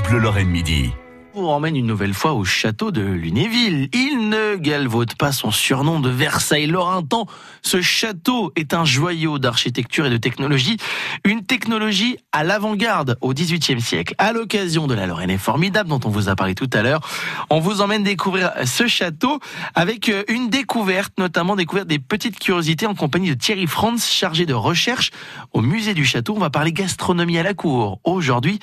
France Bleu Lorraine Midi vous emmène une nouvelle fois au château de Lunéville. Il ne galvaude pas son surnom de Versailles Laurentan. Ce château est un joyau d'architecture et de technologie, une technologie à l'avant-garde au XVIIIe siècle. À l'occasion de la Lorraine est formidable dont on vous a parlé tout à l'heure, on vous emmène découvrir ce château avec euh, une découverte, notamment découverte des petites curiosités en compagnie de Thierry Franz, chargé de recherche au musée du château. On va parler gastronomie à la cour aujourd'hui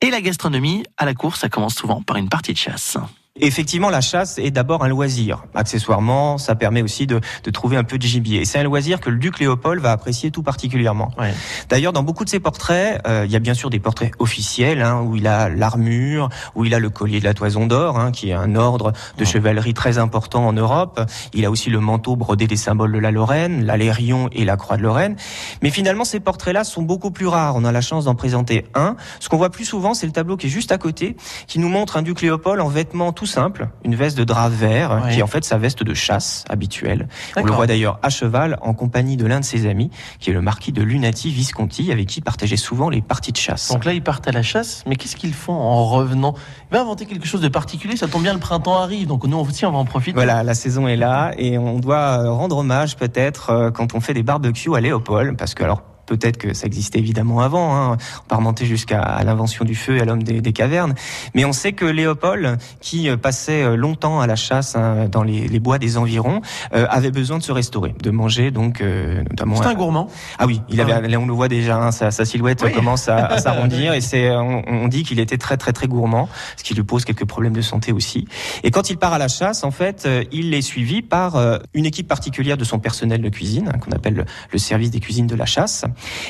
et la gastronomie, à la course, ça commence souvent par une partie de chasse. Effectivement, la chasse est d'abord un loisir. Accessoirement, ça permet aussi de, de trouver un peu de gibier. Et c'est un loisir que le duc Léopold va apprécier tout particulièrement. Ouais. D'ailleurs, dans beaucoup de ses portraits, euh, il y a bien sûr des portraits officiels, hein, où il a l'armure, où il a le collier de la toison d'or, hein, qui est un ordre de chevalerie très important en Europe. Il a aussi le manteau brodé des symboles de la Lorraine, l'alérion et la croix de Lorraine. Mais finalement, ces portraits-là sont beaucoup plus rares. On a la chance d'en présenter un. Ce qu'on voit plus souvent, c'est le tableau qui est juste à côté, qui nous montre un duc Léopold en vêtements tout simple, une veste de drap vert, qui est en fait sa veste de chasse habituelle. On le voit d'ailleurs à cheval en compagnie de l'un de ses amis, qui est le marquis de Lunati Visconti, avec qui il partageait souvent les parties de chasse. Donc là, ils partent à la chasse, mais qu'est-ce qu'ils font en revenant? Il va inventer quelque chose de particulier, ça tombe bien, le printemps arrive, donc nous aussi, on va en profiter. Voilà, la saison est là, et on doit rendre hommage peut-être euh, quand on fait des barbecues à Léopold, parce que alors Peut-être que ça existait évidemment avant, hein. on peut remonter jusqu'à l'invention du feu et à l'homme des, des, cavernes. Mais on sait que Léopold, qui euh, passait euh, longtemps à la chasse hein, dans les, les, bois des environs, euh, avait besoin de se restaurer, de manger donc euh, notamment. C'est un gourmand. Ah oui, il avait, ah on le voit déjà, hein, sa, sa, silhouette oui. commence à, à s'arrondir et c'est, on, on, dit qu'il était très très très gourmand, ce qui lui pose quelques problèmes de santé aussi. Et quand il part à la chasse, en fait, il est suivi par une équipe particulière de son personnel de cuisine, hein, qu'on appelle le, le service des cuisines de la chasse.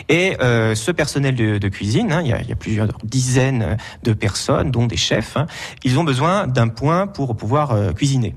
Et euh, ce personnel de, cuisine, hein, il, y a, il, y a, plusieurs dizaines de personnes, dont des chefs, hein, ils ont besoin d'un point pour pouvoir euh, cuisiner.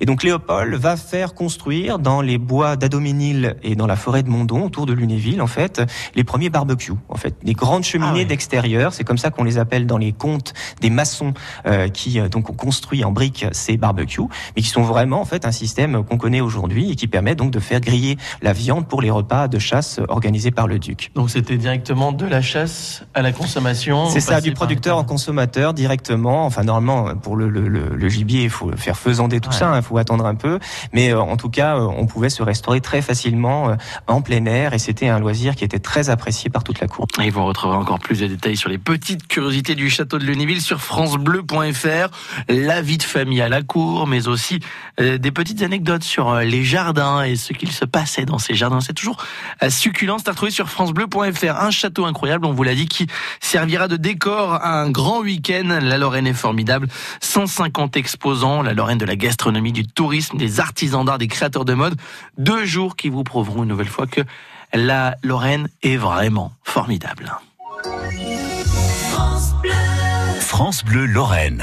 Et donc Léopold va faire construire dans les bois d'Adoménil et dans la forêt de Mondon, autour de Lunéville, en fait, les premiers barbecues. En fait, des grandes cheminées ah d'extérieur. C'est comme ça qu'on les appelle dans les contes des maçons euh, qui euh, donc ont construit en briques ces barbecues, mais qui sont vraiment en fait un système qu'on connaît aujourd'hui et qui permet donc de faire griller la viande pour les repas de chasse organisés par le duc. Donc c'était directement de la chasse à la consommation. C'est ça, du producteur en consommateur directement. Enfin normalement pour le, le, le, le gibier, il faut faire faisander tout ouais. ça. Il hein, faut attendre un peu, mais euh, en tout cas, euh, on pouvait se restaurer très facilement euh, en plein air et c'était un loisir qui était très apprécié par toute la cour. Et vous retrouverez encore plus de détails sur les petites curiosités du château de Lunéville sur francebleu.fr, la vie de famille à la cour, mais aussi des petites anecdotes sur les jardins et ce qu'il se passait dans ces jardins. C'est toujours succulent, c'est à retrouver sur francebleu.fr. Un château incroyable, on vous l'a dit, qui servira de décor à un grand week-end. La Lorraine est formidable. 150 exposants, la Lorraine de la du tourisme, des artisans d'art, des créateurs de mode. Deux jours qui vous prouveront une nouvelle fois que la Lorraine est vraiment formidable. France Bleu, France Bleu Lorraine.